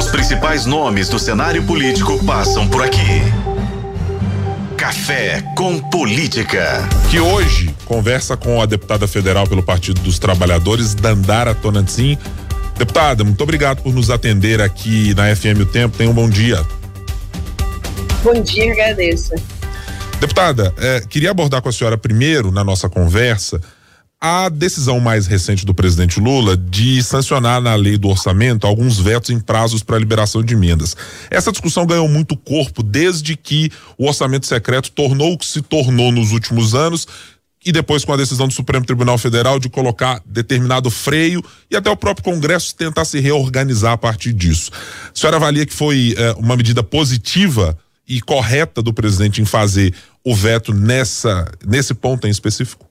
Os principais nomes do cenário político passam por aqui. Café com Política. Que hoje conversa com a deputada federal pelo Partido dos Trabalhadores, Dandara Tonantzin. Deputada, muito obrigado por nos atender aqui na FM O Tempo. Tenha um bom dia. Bom dia, agradeço. Deputada, eh, queria abordar com a senhora primeiro, na nossa conversa, a decisão mais recente do presidente Lula de sancionar na lei do orçamento alguns vetos em prazos para liberação de emendas. Essa discussão ganhou muito corpo desde que o orçamento secreto tornou o que se tornou nos últimos anos e depois com a decisão do Supremo Tribunal Federal de colocar determinado freio e até o próprio Congresso tentar se reorganizar a partir disso. A senhora avalia que foi eh, uma medida positiva e correta do presidente em fazer o veto nessa nesse ponto em específico?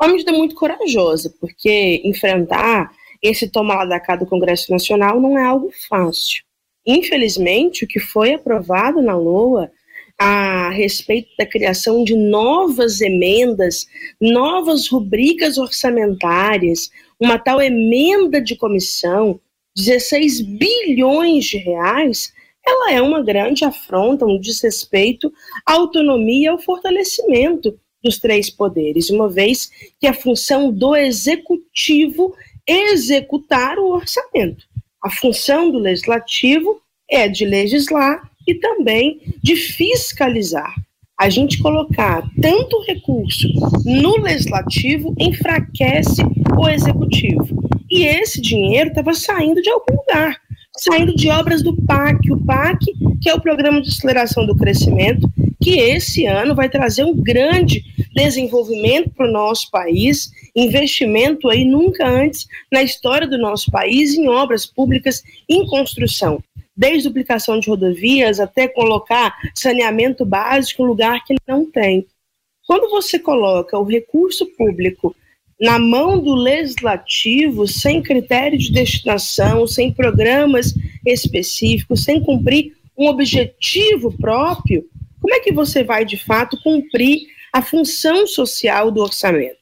Uma medida muito corajosa, porque enfrentar esse tomar lá da cá do Congresso Nacional não é algo fácil. Infelizmente, o que foi aprovado na LOA a respeito da criação de novas emendas, novas rubricas orçamentárias, uma tal emenda de comissão, 16 bilhões de reais, ela é uma grande afronta, um desrespeito à autonomia e ao fortalecimento dos três poderes, uma vez que a função do executivo é executar o orçamento. A função do legislativo é de legislar e também de fiscalizar. A gente colocar tanto recurso no legislativo enfraquece o executivo. E esse dinheiro estava saindo de algum lugar, saindo de obras do PAC. O PAC, que é o Programa de Aceleração do Crescimento, que esse ano vai trazer um grande desenvolvimento para o nosso país, investimento aí nunca antes na história do nosso país em obras públicas em construção, desde duplicação de rodovias até colocar saneamento básico em lugar que não tem. Quando você coloca o recurso público na mão do legislativo, sem critério de destinação, sem programas específicos, sem cumprir um objetivo próprio, como é que você vai de fato cumprir a função social do orçamento.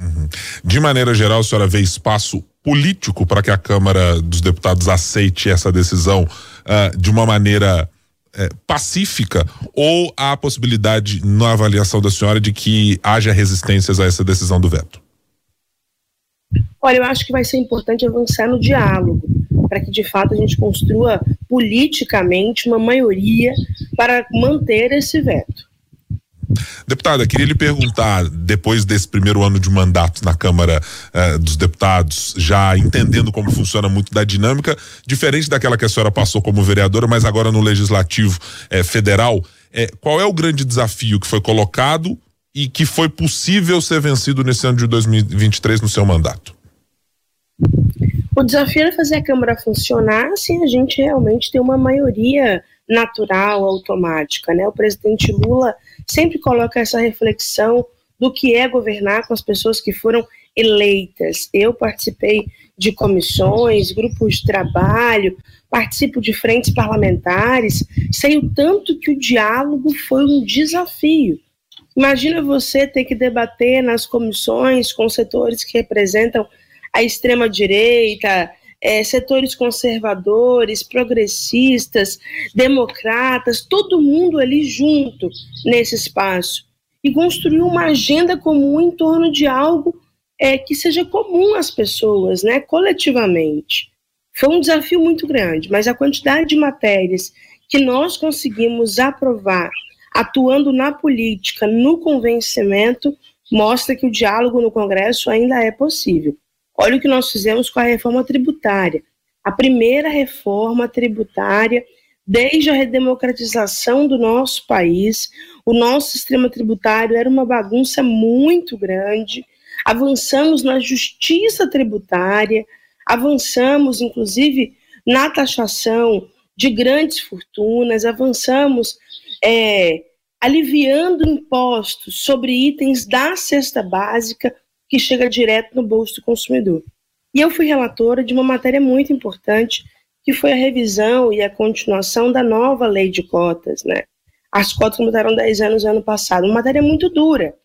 Uhum. De maneira geral, a senhora vê espaço político para que a Câmara dos Deputados aceite essa decisão uh, de uma maneira uh, pacífica ou há a possibilidade, na avaliação da senhora, de que haja resistências a essa decisão do veto? Olha, eu acho que vai ser importante avançar no diálogo, para que de fato a gente construa politicamente uma maioria para manter esse veto. Deputada, queria lhe perguntar, depois desse primeiro ano de mandato na Câmara eh, dos Deputados, já entendendo como funciona muito da dinâmica, diferente daquela que a senhora passou como vereadora, mas agora no Legislativo eh, Federal, eh, qual é o grande desafio que foi colocado e que foi possível ser vencido nesse ano de 2023 no seu mandato? O desafio é fazer a Câmara funcionar sem a gente realmente ter uma maioria natural, automática. Né? O presidente Lula sempre coloca essa reflexão do que é governar com as pessoas que foram eleitas. Eu participei de comissões, grupos de trabalho, participo de frentes parlamentares, sei o tanto que o diálogo foi um desafio. Imagina você ter que debater nas comissões com setores que representam a extrema-direita, é, setores conservadores, progressistas, democratas, todo mundo ali junto nesse espaço e construir uma agenda comum em torno de algo é, que seja comum às pessoas, né, coletivamente. Foi um desafio muito grande, mas a quantidade de matérias que nós conseguimos aprovar atuando na política, no convencimento, mostra que o diálogo no Congresso ainda é possível. Olha o que nós fizemos com a reforma tributária. A primeira reforma tributária desde a redemocratização do nosso país. O nosso sistema tributário era uma bagunça muito grande. Avançamos na justiça tributária, avançamos, inclusive, na taxação de grandes fortunas, avançamos é, aliviando impostos sobre itens da cesta básica que chega direto no bolso do consumidor. E eu fui relatora de uma matéria muito importante, que foi a revisão e a continuação da nova lei de cotas, né? As cotas mudaram 10 anos no ano passado, uma matéria muito dura,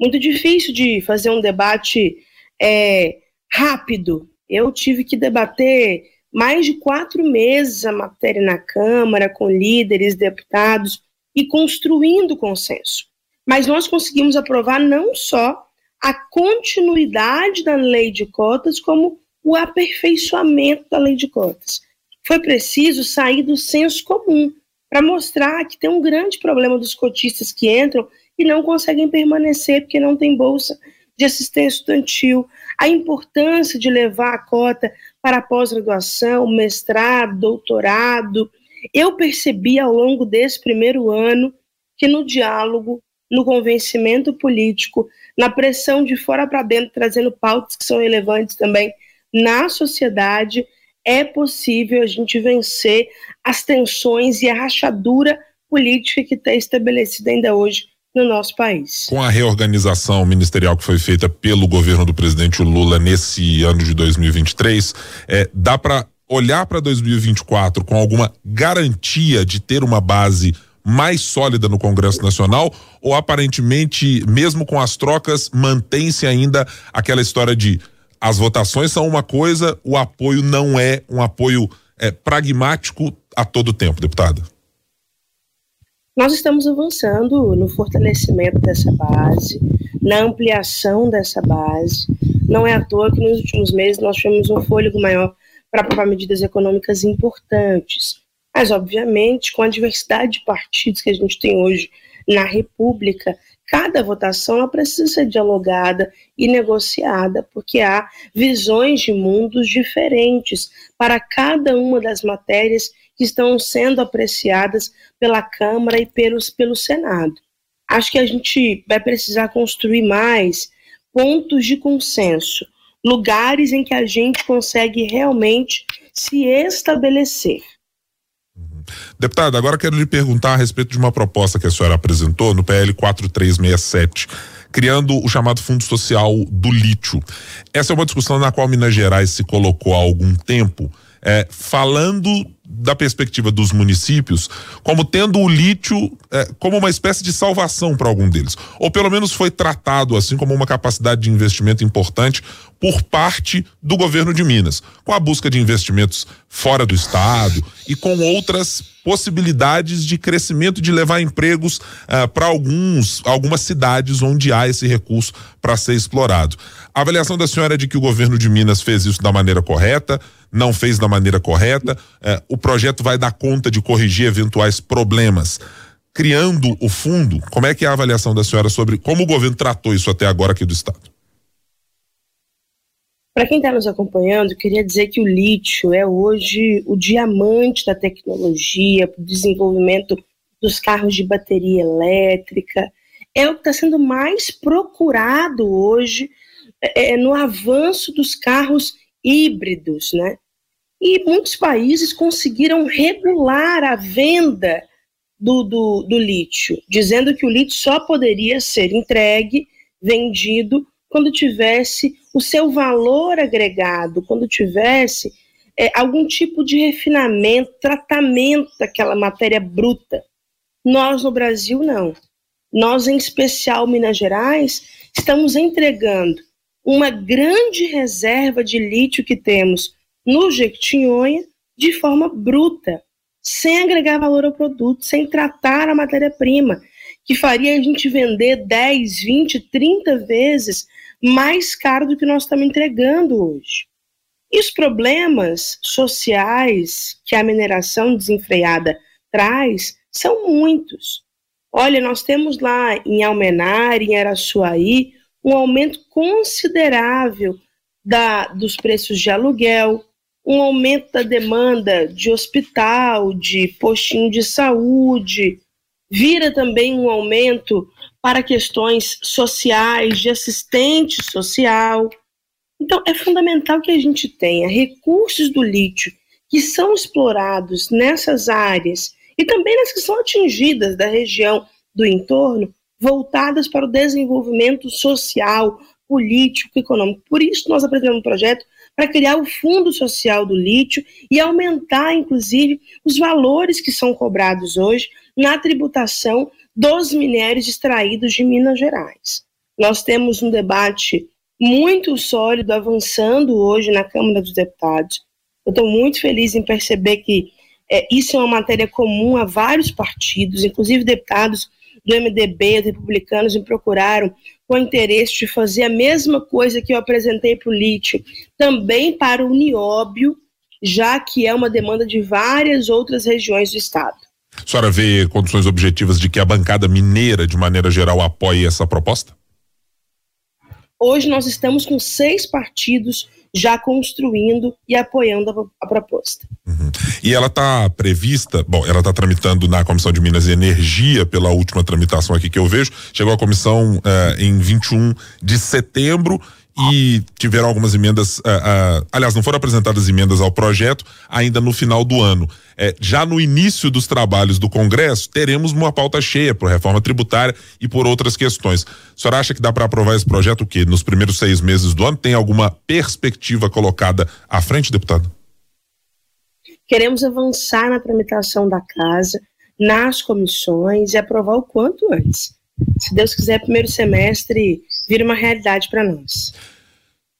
muito difícil de fazer um debate é, rápido. Eu tive que debater mais de quatro meses a matéria na Câmara, com líderes, deputados, e construindo consenso. Mas nós conseguimos aprovar não só a continuidade da lei de cotas, como o aperfeiçoamento da lei de cotas. Foi preciso sair do senso comum para mostrar que tem um grande problema dos cotistas que entram e não conseguem permanecer porque não tem bolsa de assistência estudantil, a importância de levar a cota para pós-graduação, mestrado, doutorado. Eu percebi ao longo desse primeiro ano que no diálogo, no convencimento político, na pressão de fora para dentro, trazendo pautas que são relevantes também na sociedade, é possível a gente vencer as tensões e a rachadura política que está estabelecida ainda hoje no nosso país. Com a reorganização ministerial que foi feita pelo governo do presidente Lula nesse ano de 2023, é, dá para olhar para 2024 com alguma garantia de ter uma base mais sólida no Congresso Nacional ou aparentemente, mesmo com as trocas, mantém-se ainda aquela história de as votações são uma coisa, o apoio não é um apoio é, pragmático a todo tempo, deputada? Nós estamos avançando no fortalecimento dessa base, na ampliação dessa base. Não é à toa que nos últimos meses nós tivemos um fôlego maior para aprovar medidas econômicas importantes. Mas, obviamente, com a diversidade de partidos que a gente tem hoje na República, cada votação precisa ser dialogada e negociada, porque há visões de mundos diferentes para cada uma das matérias que estão sendo apreciadas pela Câmara e pelos, pelo Senado. Acho que a gente vai precisar construir mais pontos de consenso, lugares em que a gente consegue realmente se estabelecer. Deputado, agora quero lhe perguntar a respeito de uma proposta que a senhora apresentou no PL 4367, criando o chamado Fundo Social do Lítio. Essa é uma discussão na qual Minas Gerais se colocou há algum tempo, é, falando da perspectiva dos municípios, como tendo o lítio é, como uma espécie de salvação para algum deles. Ou pelo menos foi tratado assim como uma capacidade de investimento importante por parte do governo de Minas, com a busca de investimentos fora do estado e com outras possibilidades de crescimento de levar empregos uh, para alguns algumas cidades onde há esse recurso para ser explorado. A avaliação da senhora é de que o governo de Minas fez isso da maneira correta, não fez da maneira correta. Uh, o projeto vai dar conta de corrigir eventuais problemas. Criando o fundo, como é que é a avaliação da senhora sobre como o governo tratou isso até agora aqui do estado? Para quem está nos acompanhando, queria dizer que o lítio é hoje o diamante da tecnologia para o desenvolvimento dos carros de bateria elétrica. É o que está sendo mais procurado hoje é, é, no avanço dos carros híbridos, né? E muitos países conseguiram regular a venda do, do, do lítio, dizendo que o lítio só poderia ser entregue, vendido, quando tivesse o seu valor agregado, quando tivesse é, algum tipo de refinamento, tratamento daquela matéria bruta. Nós no Brasil não. Nós, em especial Minas Gerais, estamos entregando uma grande reserva de lítio que temos no Jequitinhonha de forma bruta, sem agregar valor ao produto, sem tratar a matéria-prima, que faria a gente vender 10, 20, 30 vezes mais caro do que nós estamos entregando hoje. E os problemas sociais que a mineração desenfreada traz são muitos. Olha, nós temos lá em Almenara, em Araçuaí, um aumento considerável da, dos preços de aluguel, um aumento da demanda de hospital, de postinho de saúde, vira também um aumento para questões sociais, de assistente social. Então, é fundamental que a gente tenha recursos do lítio que são explorados nessas áreas e também nas que são atingidas da região do entorno, voltadas para o desenvolvimento social, político, econômico. Por isso, nós apresentamos um projeto para criar o Fundo Social do Lítio e aumentar, inclusive, os valores que são cobrados hoje na tributação dos minérios extraídos de Minas Gerais. Nós temos um debate muito sólido avançando hoje na Câmara dos Deputados Eu estou muito feliz em perceber que é, isso é uma matéria comum a vários partidos, inclusive deputados do MDB, dos republicanos, me procuraram com interesse de fazer a mesma coisa que eu apresentei para o Lítio, também para o Nióbio, já que é uma demanda de várias outras regiões do Estado. A senhora vê condições objetivas de que a bancada mineira, de maneira geral, apoie essa proposta? Hoje nós estamos com seis partidos já construindo e apoiando a, a proposta. Uhum. E ela está prevista, bom, ela está tramitando na Comissão de Minas e Energia, pela última tramitação aqui que eu vejo, chegou à comissão uh, em 21 de setembro e tiveram algumas emendas, uh, uh, aliás, não foram apresentadas emendas ao projeto ainda no final do ano. É, já no início dos trabalhos do Congresso, teremos uma pauta cheia por reforma tributária e por outras questões. A senhora acha que dá para aprovar esse projeto o quê? Nos primeiros seis meses do ano? Tem alguma perspectiva colocada à frente, deputado? Queremos avançar na tramitação da casa, nas comissões e aprovar o quanto antes. Se Deus quiser, primeiro semestre vira uma realidade para nós.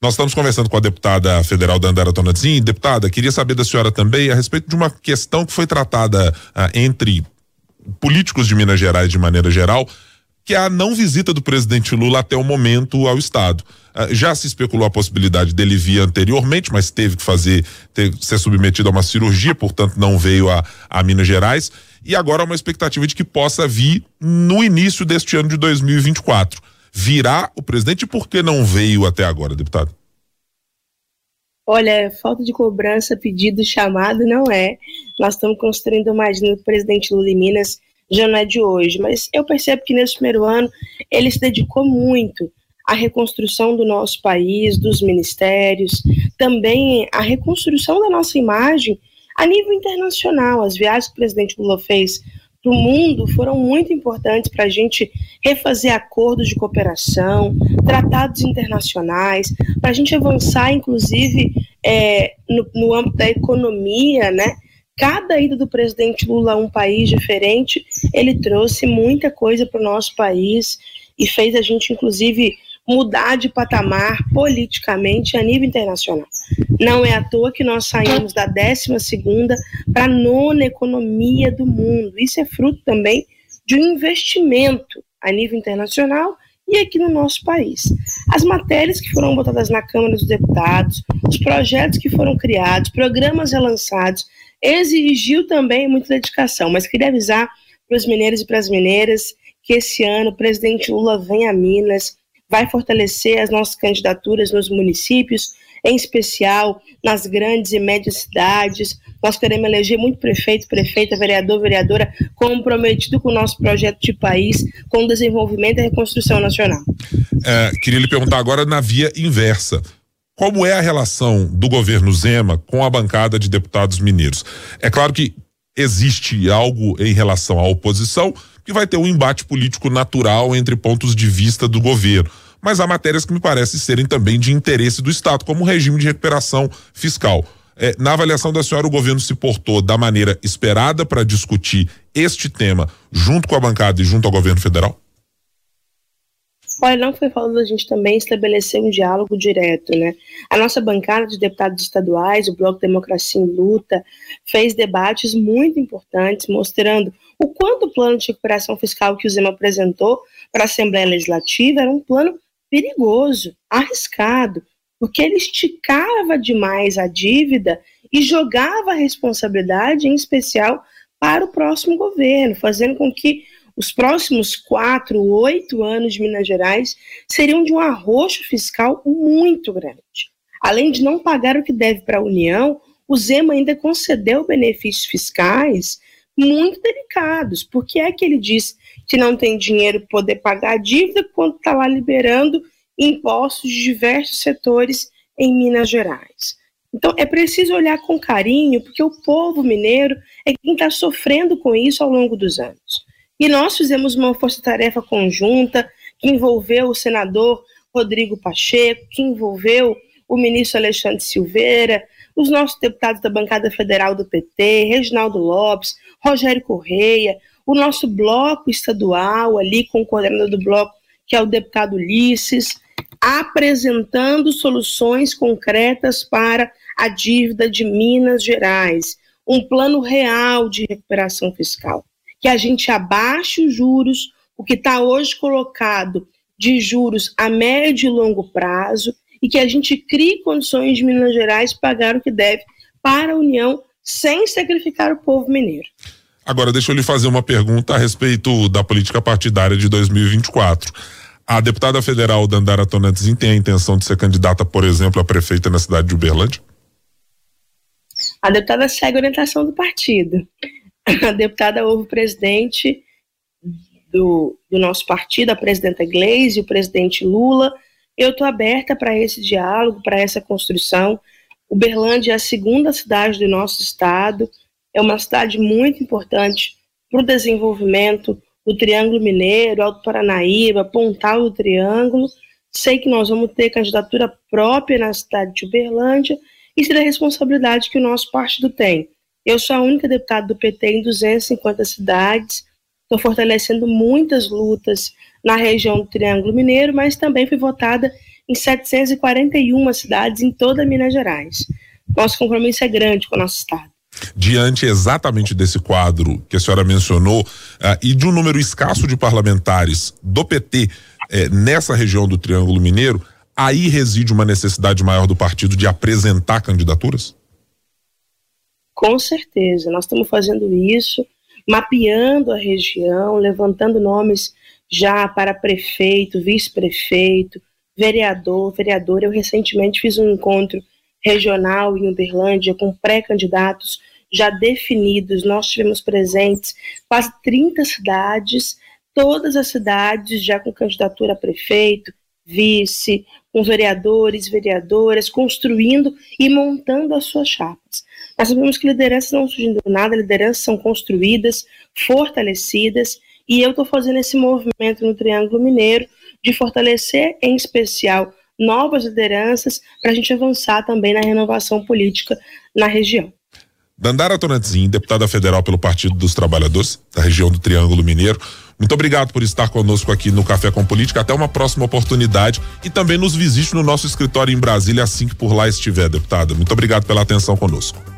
Nós estamos conversando com a deputada federal Dandara Tonazzini. Deputada, queria saber da senhora também a respeito de uma questão que foi tratada ah, entre políticos de Minas Gerais de maneira geral, que é a não visita do presidente Lula até o momento ao Estado. Ah, já se especulou a possibilidade dele vir anteriormente, mas teve que fazer, ter, ser submetido a uma cirurgia, portanto não veio a, a Minas Gerais. E agora há uma expectativa de que possa vir no início deste ano de 2024 virá o presidente? Por que não veio até agora, deputado? Olha, falta de cobrança, pedido, chamado, não é. Nós estamos construindo uma agenda do presidente Lula em Minas, já não é de hoje, mas eu percebo que nesse primeiro ano ele se dedicou muito à reconstrução do nosso país, dos ministérios, também à reconstrução da nossa imagem a nível internacional. As viagens que o presidente Lula fez para o mundo foram muito importantes para a gente refazer acordos de cooperação, tratados internacionais, para a gente avançar, inclusive, é, no, no âmbito da economia, né? Cada ida do presidente Lula a um país diferente, ele trouxe muita coisa para o nosso país e fez a gente, inclusive, mudar de patamar politicamente a nível internacional. Não é à toa que nós saímos da 12 para a nona economia do mundo. Isso é fruto também de um investimento a nível internacional e aqui no nosso país. As matérias que foram votadas na Câmara dos Deputados, os projetos que foram criados, programas relançados, exigiu também muita dedicação, mas queria avisar para os mineiros e para as mineiras que esse ano o presidente Lula vem a Minas, vai fortalecer as nossas candidaturas nos municípios, em especial nas grandes e médias cidades. Nós queremos eleger muito prefeito, prefeita, vereador, vereadora, comprometido com o nosso projeto de país, com o desenvolvimento e reconstrução nacional. É, queria lhe perguntar agora na via inversa. Como é a relação do governo Zema com a bancada de deputados mineiros? É claro que existe algo em relação à oposição que vai ter um embate político natural entre pontos de vista do governo mas há matérias que me parecem serem também de interesse do Estado, como o regime de recuperação fiscal. É, na avaliação da senhora, o governo se portou da maneira esperada para discutir este tema junto com a bancada e junto ao governo federal? Olha, não foi falando da gente também estabelecer um diálogo direto, né? A nossa bancada de deputados estaduais, o Bloco Democracia em Luta, fez debates muito importantes, mostrando o quanto o plano de recuperação fiscal que o Zema apresentou para a Assembleia Legislativa era um plano perigoso, arriscado, porque ele esticava demais a dívida e jogava a responsabilidade, em especial, para o próximo governo, fazendo com que os próximos quatro, oito anos de Minas Gerais seriam de um arroxo fiscal muito grande. Além de não pagar o que deve para a União, o Zema ainda concedeu benefícios fiscais muito delicados. Por que é que ele diz que não tem dinheiro para poder pagar a dívida quando está lá liberando impostos de diversos setores em Minas Gerais? Então é preciso olhar com carinho, porque o povo mineiro é quem está sofrendo com isso ao longo dos anos. E nós fizemos uma força-tarefa conjunta que envolveu o senador Rodrigo Pacheco, que envolveu o ministro Alexandre Silveira, os nossos deputados da bancada federal do PT, Reginaldo Lopes, Rogério Correia, o nosso bloco estadual ali com o coordenador do bloco, que é o deputado Ulisses, apresentando soluções concretas para a dívida de Minas Gerais, um plano real de recuperação fiscal, que a gente abaixe os juros, o que está hoje colocado de juros a médio e longo prazo, e que a gente crie condições de Minas Gerais pagar o que deve para a União sem sacrificar o povo mineiro. Agora, deixa eu lhe fazer uma pergunta a respeito da política partidária de 2024. A deputada federal Dandara Tonantzin tem a intenção de ser candidata, por exemplo, a prefeita na cidade de Uberlândia? A deputada segue a orientação do partido. A deputada ouve o presidente do, do nosso partido, a presidenta Gleisi, o presidente Lula. Eu estou aberta para esse diálogo, para essa construção. Uberlândia é a segunda cidade do nosso estado, é uma cidade muito importante para o desenvolvimento do Triângulo Mineiro, Alto Paranaíba, Pontal do Triângulo. Sei que nós vamos ter candidatura própria na cidade de Uberlândia e será a responsabilidade que o nosso partido tem. Eu sou a única deputada do PT em 250 cidades, estou fortalecendo muitas lutas na região do Triângulo Mineiro, mas também fui votada em 741 cidades em toda Minas Gerais. Nosso compromisso é grande com o nosso Estado. Diante exatamente desse quadro que a senhora mencionou uh, e de um número escasso de parlamentares do PT eh, nessa região do Triângulo Mineiro, aí reside uma necessidade maior do partido de apresentar candidaturas? Com certeza, nós estamos fazendo isso, mapeando a região, levantando nomes já para prefeito, vice-prefeito, vereador, vereadora. Eu recentemente fiz um encontro regional em Uberlândia com pré-candidatos já definidos. Nós tivemos presentes quase 30 cidades, todas as cidades já com candidatura a prefeito, vice, com vereadores, vereadoras, construindo e montando as suas chapas. Nós sabemos que lideranças não surgem do nada, lideranças são construídas, fortalecidas, e eu estou fazendo esse movimento no Triângulo Mineiro de fortalecer, em especial, novas lideranças para a gente avançar também na renovação política na região. Dandara Tonantzin, deputada federal pelo Partido dos Trabalhadores, da região do Triângulo Mineiro. Muito obrigado por estar conosco aqui no Café com Política. Até uma próxima oportunidade e também nos visite no nosso escritório em Brasília assim que por lá estiver, deputada. Muito obrigado pela atenção conosco.